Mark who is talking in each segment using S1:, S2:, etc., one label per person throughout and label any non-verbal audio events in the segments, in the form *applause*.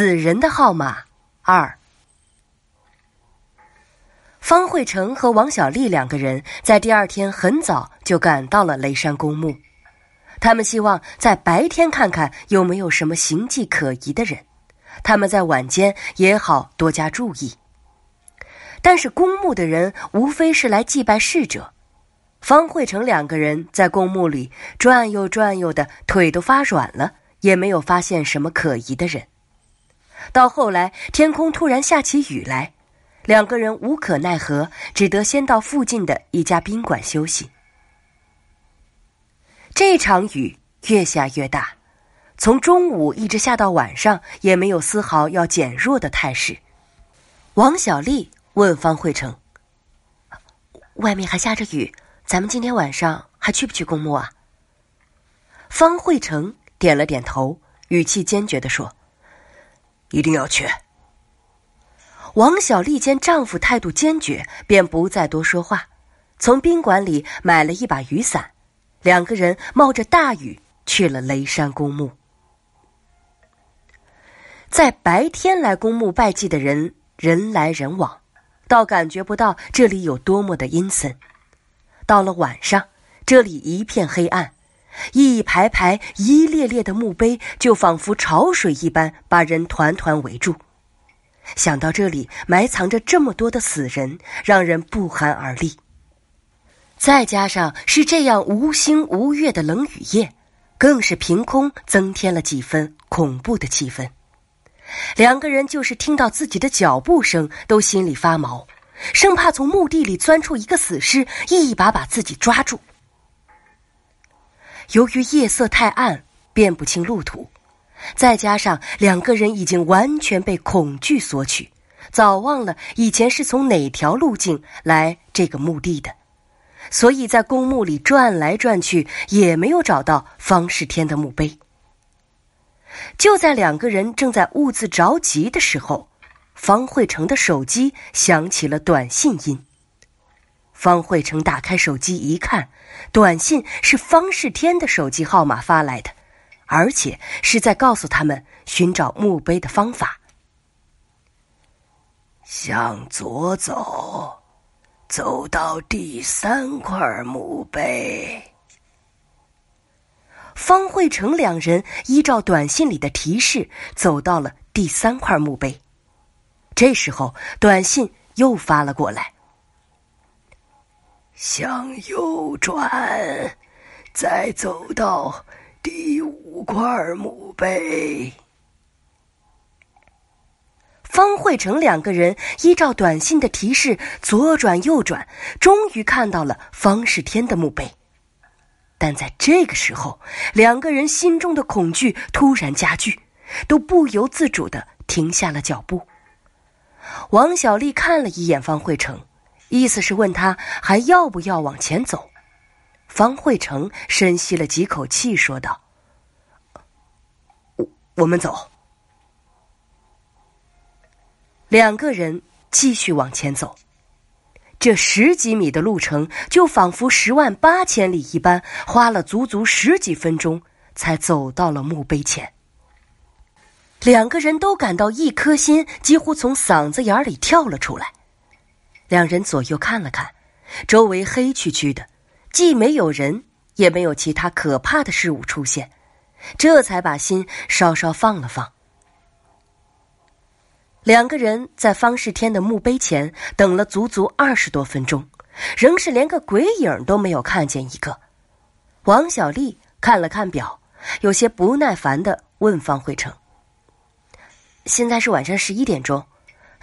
S1: 死人的号码二。方慧成和王小丽两个人在第二天很早就赶到了雷山公墓，他们希望在白天看看有没有什么形迹可疑的人，他们在晚间也好多加注意。但是公墓的人无非是来祭拜逝者。方慧成两个人在公墓里转悠转悠的，腿都发软了，也没有发现什么可疑的人。到后来，天空突然下起雨来，两个人无可奈何，只得先到附近的一家宾馆休息。这场雨越下越大，从中午一直下到晚上，也没有丝毫要减弱的态势。王小丽问方慧成：“外面还下着雨。”咱们今天晚上还去不去公墓啊？方慧成点了点头，语气坚决的说：“
S2: 一定要去。”
S1: 王小丽见丈夫态度坚决，便不再多说话，从宾馆里买了一把雨伞，两个人冒着大雨去了雷山公墓。在白天来公墓拜祭的人人来人往，倒感觉不到这里有多么的阴森。到了晚上，这里一片黑暗，一排排、一列列的墓碑就仿佛潮水一般，把人团团围住。想到这里埋藏着这么多的死人，让人不寒而栗。再加上是这样无星无月的冷雨夜，更是凭空增添了几分恐怖的气氛。两个人就是听到自己的脚步声，都心里发毛。生怕从墓地里钻出一个死尸，一把把自己抓住。由于夜色太暗，辨不清路途，再加上两个人已经完全被恐惧索取，早忘了以前是从哪条路径来这个墓地的，所以在公墓里转来转去，也没有找到方世天的墓碑。就在两个人正在兀自着急的时候。方慧成的手机响起了短信音。方慧成打开手机一看，短信是方世天的手机号码发来的，而且是在告诉他们寻找墓碑的方法。
S2: 向左走，走到第三块墓碑。
S1: 方慧成两人依照短信里的提示，走到了第三块墓碑。这时候，短信又发了过来。
S2: 向右转，再走到第五块墓碑。
S1: 方慧成两个人依照短信的提示左转右转，终于看到了方世天的墓碑。但在这个时候，两个人心中的恐惧突然加剧，都不由自主的停下了脚步。王小丽看了一眼方慧成，意思是问他还要不要往前走。方慧成深吸了几口气，说道：“
S2: 我我们走。”
S1: 两个人继续往前走，这十几米的路程就仿佛十万八千里一般，花了足足十几分钟才走到了墓碑前。两个人都感到一颗心几乎从嗓子眼里跳了出来。两人左右看了看，周围黑黢黢的，既没有人，也没有其他可怕的事物出现，这才把心稍稍放了放。两个人在方世天的墓碑前等了足足二十多分钟，仍是连个鬼影都没有看见一个。王小丽看了看表，有些不耐烦的问方慧成。现在是晚上十一点钟，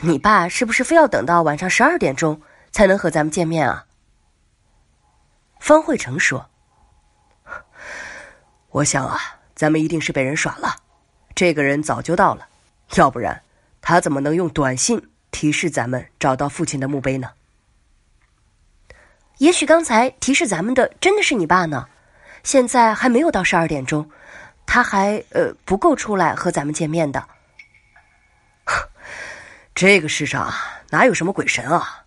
S1: 你爸是不是非要等到晚上十二点钟才能和咱们见面啊？方慧成说：“
S2: 我想啊，咱们一定是被人耍了。这个人早就到了，要不然他怎么能用短信提示咱们找到父亲的墓碑呢？
S1: 也许刚才提示咱们的真的是你爸呢。现在还没有到十二点钟，他还呃不够出来和咱们见面的。”
S2: 这个世上哪有什么鬼神啊？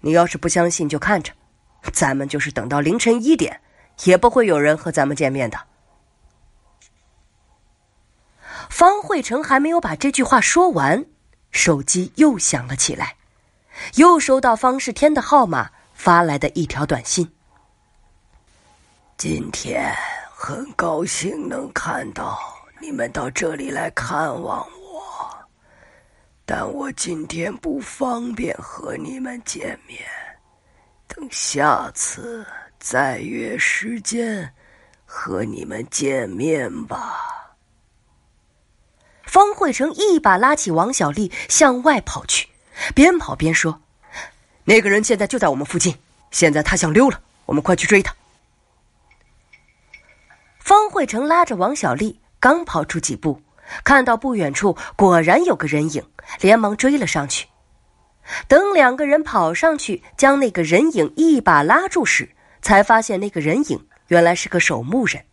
S2: 你要是不相信，就看着，咱们就是等到凌晨一点，也不会有人和咱们见面的。
S1: 方慧成还没有把这句话说完，手机又响了起来，又收到方世天的号码发来的一条短信：“
S2: 今天很高兴能看到你们到这里来看望我，但我今天不方便和你们见面，等下次再约时间和你们见面吧。”
S1: 方慧成一把拉起王小丽向外跑去，边跑边说：“
S2: 那个人现在就在我们附近，现在他想溜了，我们快去追他。”
S1: 方慧成拉着王小丽刚跑出几步，看到不远处果然有个人影，连忙追了上去。等两个人跑上去将那个人影一把拉住时，才发现那个人影原来是个守墓人。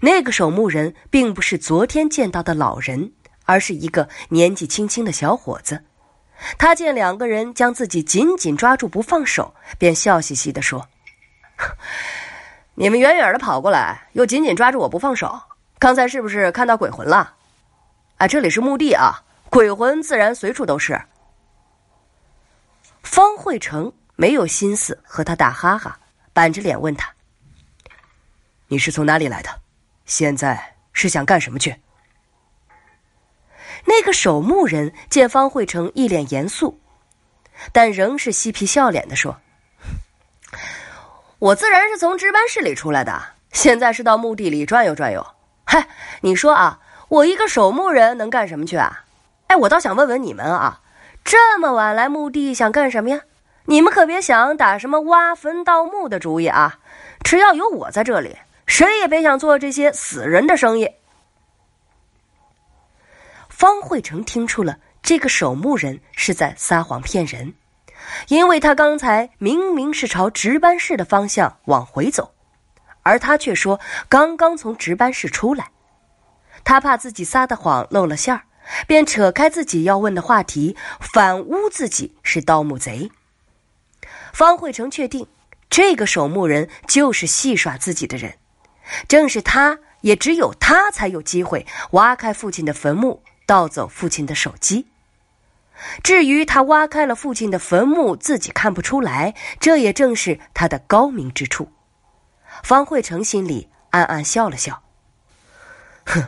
S1: 那个守墓人并不是昨天见到的老人，而是一个年纪轻轻的小伙子。他见两个人将自己紧紧抓住不放手，便笑嘻嘻地说：“你们远远的跑过来，又紧紧抓住我不放手，刚才是不是看到鬼魂了？啊，这里是墓地啊，鬼魂自然随处都是。”方慧成没有心思和他打哈哈，板着脸问他：“
S2: 你是从哪里来的？”现在是想干什么去？
S1: 那个守墓人见方慧成一脸严肃，但仍是嬉皮笑脸的说：“我自然是从值班室里出来的，现在是到墓地里转悠转悠。嗨，你说啊，我一个守墓人能干什么去啊？哎，我倒想问问你们啊，这么晚来墓地想干什么呀？你们可别想打什么挖坟盗墓的主意啊！只要有我在这里。”谁也别想做这些死人的生意。方慧成听出了这个守墓人是在撒谎骗人，因为他刚才明明是朝值班室的方向往回走，而他却说刚刚从值班室出来。他怕自己撒的谎露了馅儿，便扯开自己要问的话题，反诬自己是盗墓贼。方慧成确定，这个守墓人就是戏耍自己的人。正是他，也只有他才有机会挖开父亲的坟墓，盗走父亲的手机。至于他挖开了父亲的坟墓，自己看不出来，这也正是他的高明之处。方慧成心里暗暗笑了笑，
S2: 哼，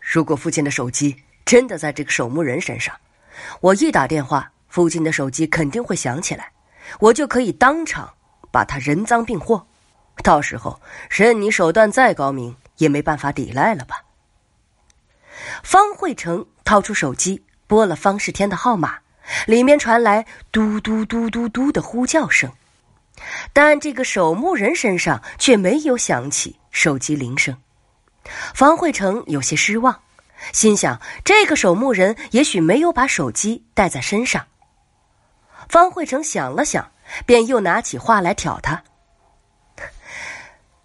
S2: 如果父亲的手机真的在这个守墓人身上，我一打电话，父亲的手机肯定会响起来，我就可以当场把他人赃并获。到时候，任你手段再高明，也没办法抵赖了吧？
S1: 方慧成掏出手机，拨了方世天的号码，里面传来嘟嘟嘟嘟嘟的呼叫声，但这个守墓人身上却没有响起手机铃声。方慧成有些失望，心想这个守墓人也许没有把手机带在身上。方慧成想了想，便又拿起话来挑他。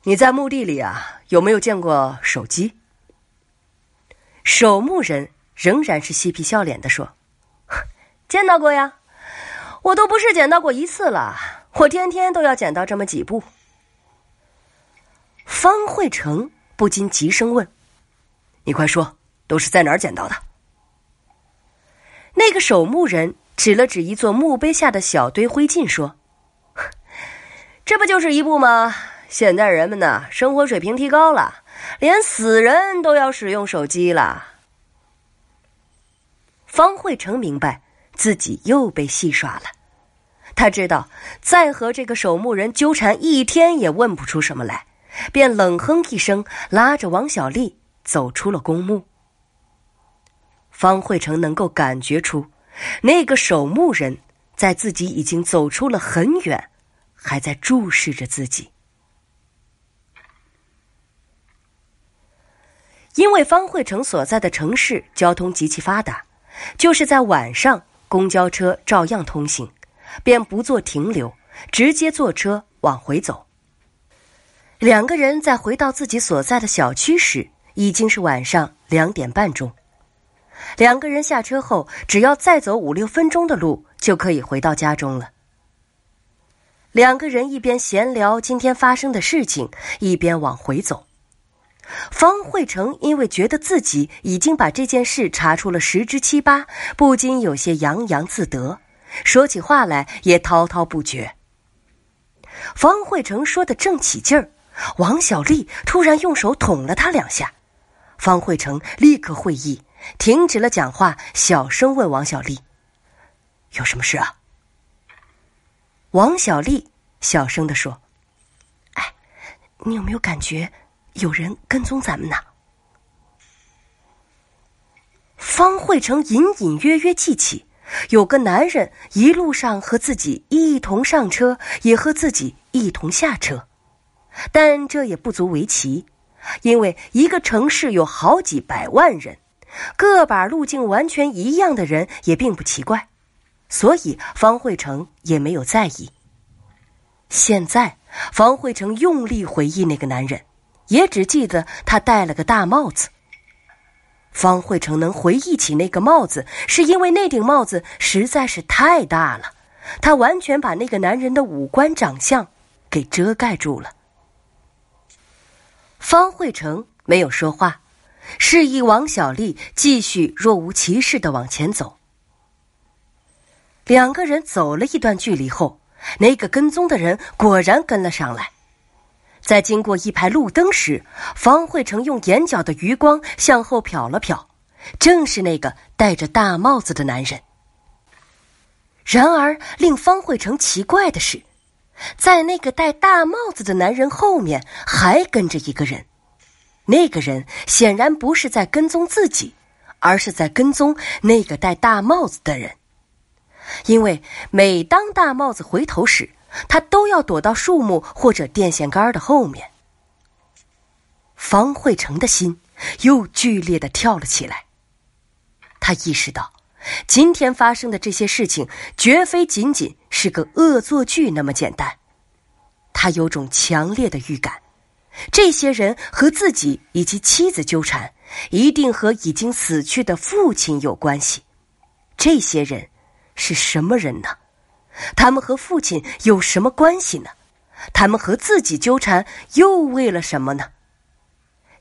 S2: 你在墓地里啊，有没有见过手机？
S1: 守墓人仍然是嬉皮笑脸的说：“ *laughs* 见到过呀，我都不是捡到过一次了，我天天都要捡到这么几部。”方慧成不禁急声问：“
S2: 你快说，都是在哪儿捡到的？”
S1: 那个守墓人指了指一座墓碑下的小堆灰烬说：“这不就是一部吗？”现在人们呢，生活水平提高了，连死人都要使用手机了。方慧成明白自己又被戏耍了，他知道再和这个守墓人纠缠一天也问不出什么来，便冷哼一声，拉着王小丽走出了公墓。方慧成能够感觉出，那个守墓人在自己已经走出了很远，还在注视着自己。因为方慧成所在的城市交通极其发达，就是在晚上，公交车照样通行，便不做停留，直接坐车往回走。两个人在回到自己所在的小区时，已经是晚上两点半钟。两个人下车后，只要再走五六分钟的路，就可以回到家中了。两个人一边闲聊今天发生的事情，一边往回走。方慧成因为觉得自己已经把这件事查出了十之七八，不禁有些洋洋自得，说起话来也滔滔不绝。方慧成说的正起劲儿，王小丽突然用手捅了他两下，方慧成立刻会意，停止了讲话，小声问王小丽：“有什么事啊？”王小丽小声的说：“哎，你有没有感觉？”有人跟踪咱们呢。方慧成隐隐约约记起，有个男人一路上和自己一同上车，也和自己一同下车，但这也不足为奇，因为一个城市有好几百万人，个把路径完全一样的人也并不奇怪，所以方慧成也没有在意。现在，方慧成用力回忆那个男人。也只记得他戴了个大帽子。方慧成能回忆起那个帽子，是因为那顶帽子实在是太大了，他完全把那个男人的五官长相给遮盖住了。方慧成没有说话，示意王小丽继续若无其事的往前走。两个人走了一段距离后，那个跟踪的人果然跟了上来。在经过一排路灯时，方慧成用眼角的余光向后瞟了瞟，正是那个戴着大帽子的男人。然而，令方慧成奇怪的是，在那个戴大帽子的男人后面还跟着一个人，那个人显然不是在跟踪自己，而是在跟踪那个戴大帽子的人，因为每当大帽子回头时。他都要躲到树木或者电线杆的后面。方慧成的心又剧烈的跳了起来。他意识到，今天发生的这些事情绝非仅仅是个恶作剧那么简单。他有种强烈的预感，这些人和自己以及妻子纠缠，一定和已经死去的父亲有关系。这些人是什么人呢？他们和父亲有什么关系呢？他们和自己纠缠又为了什么呢？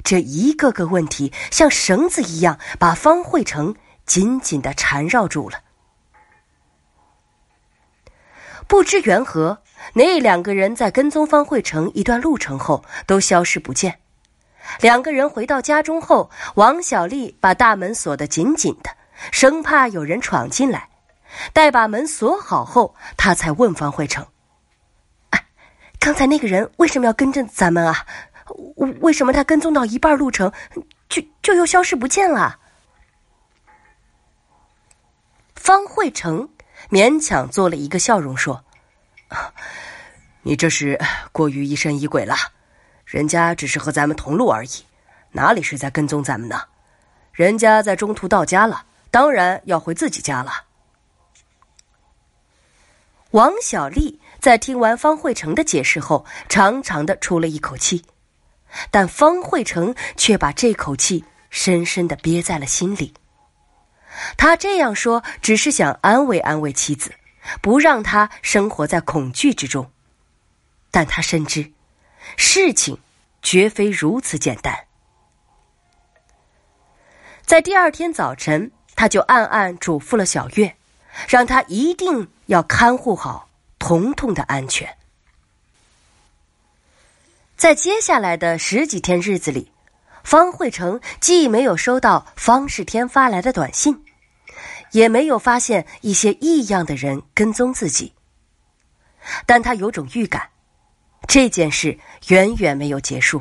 S1: 这一个个问题像绳子一样把方慧成紧紧的缠绕住了。不知缘何，那两个人在跟踪方慧成一段路程后都消失不见。两个人回到家中后，王小丽把大门锁得紧紧的，生怕有人闯进来。待把门锁好后，他才问方慧成：“哎，刚才那个人为什么要跟着咱们啊？为什么他跟踪到一半路程，就就又消失不见了？”方慧成勉强做了一个笑容说：“你这是过于疑神疑鬼了。人家只是和咱们同路而已，哪里是在跟踪咱们呢？人家在中途到家了，当然要回自己家了。”王小丽在听完方慧成的解释后，长长的出了一口气，但方慧成却把这口气深深的憋在了心里。他这样说，只是想安慰安慰妻子，不让她生活在恐惧之中。但他深知，事情绝非如此简单。在第二天早晨，他就暗暗嘱咐了小月。让他一定要看护好彤彤的安全。在接下来的十几天日子里，方慧成既没有收到方世天发来的短信，也没有发现一些异样的人跟踪自己。但他有种预感，这件事远远没有结束。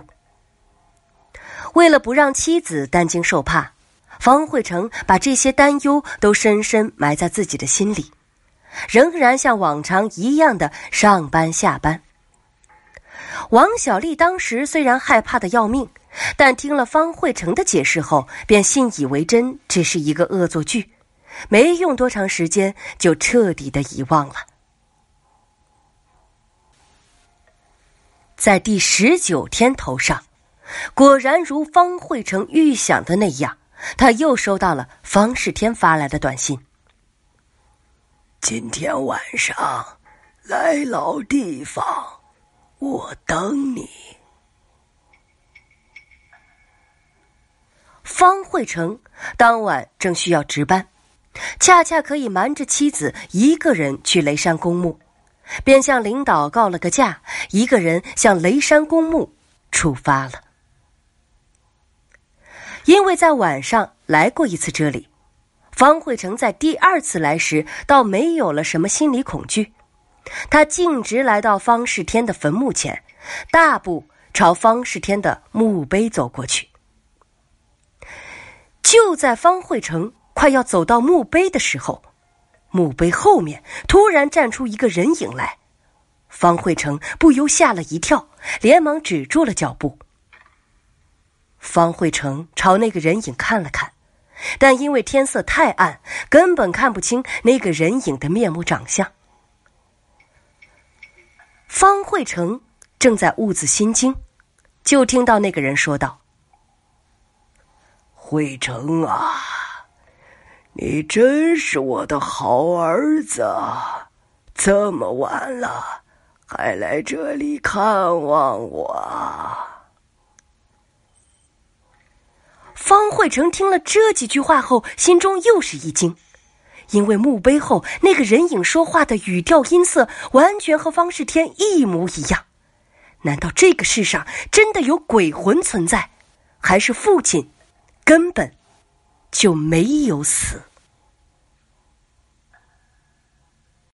S1: 为了不让妻子担惊受怕。方慧成把这些担忧都深深埋在自己的心里，仍然像往常一样的上班下班。王小丽当时虽然害怕的要命，但听了方慧成的解释后，便信以为真，只是一个恶作剧，没用多长时间就彻底的遗忘了。在第十九天头上，果然如方慧成预想的那样。他又收到了方世天发来的短信。
S2: 今天晚上来老地方，我等你。
S1: 方慧成当晚正需要值班，恰恰可以瞒着妻子一个人去雷山公墓，便向领导告了个假，一个人向雷山公墓出发了。因为在晚上来过一次这里，方慧成在第二次来时倒没有了什么心理恐惧，他径直来到方世天的坟墓前，大步朝方世天的墓碑走过去。就在方慧成快要走到墓碑的时候，墓碑后面突然站出一个人影来，方慧成不由吓了一跳，连忙止住了脚步。方慧成朝那个人影看了看，但因为天色太暗，根本看不清那个人影的面目长相。方慧成正在兀自心惊，就听到那个人说道。
S2: 慧成啊，你真是我的好儿子！这么晚了，还来这里看望我。
S1: 方慧成听了这几句话后，心中又是一惊，因为墓碑后那个人影说话的语调音色完全和方世天一模一样。难道这个世上真的有鬼魂存在，还是父亲？根本就没有死。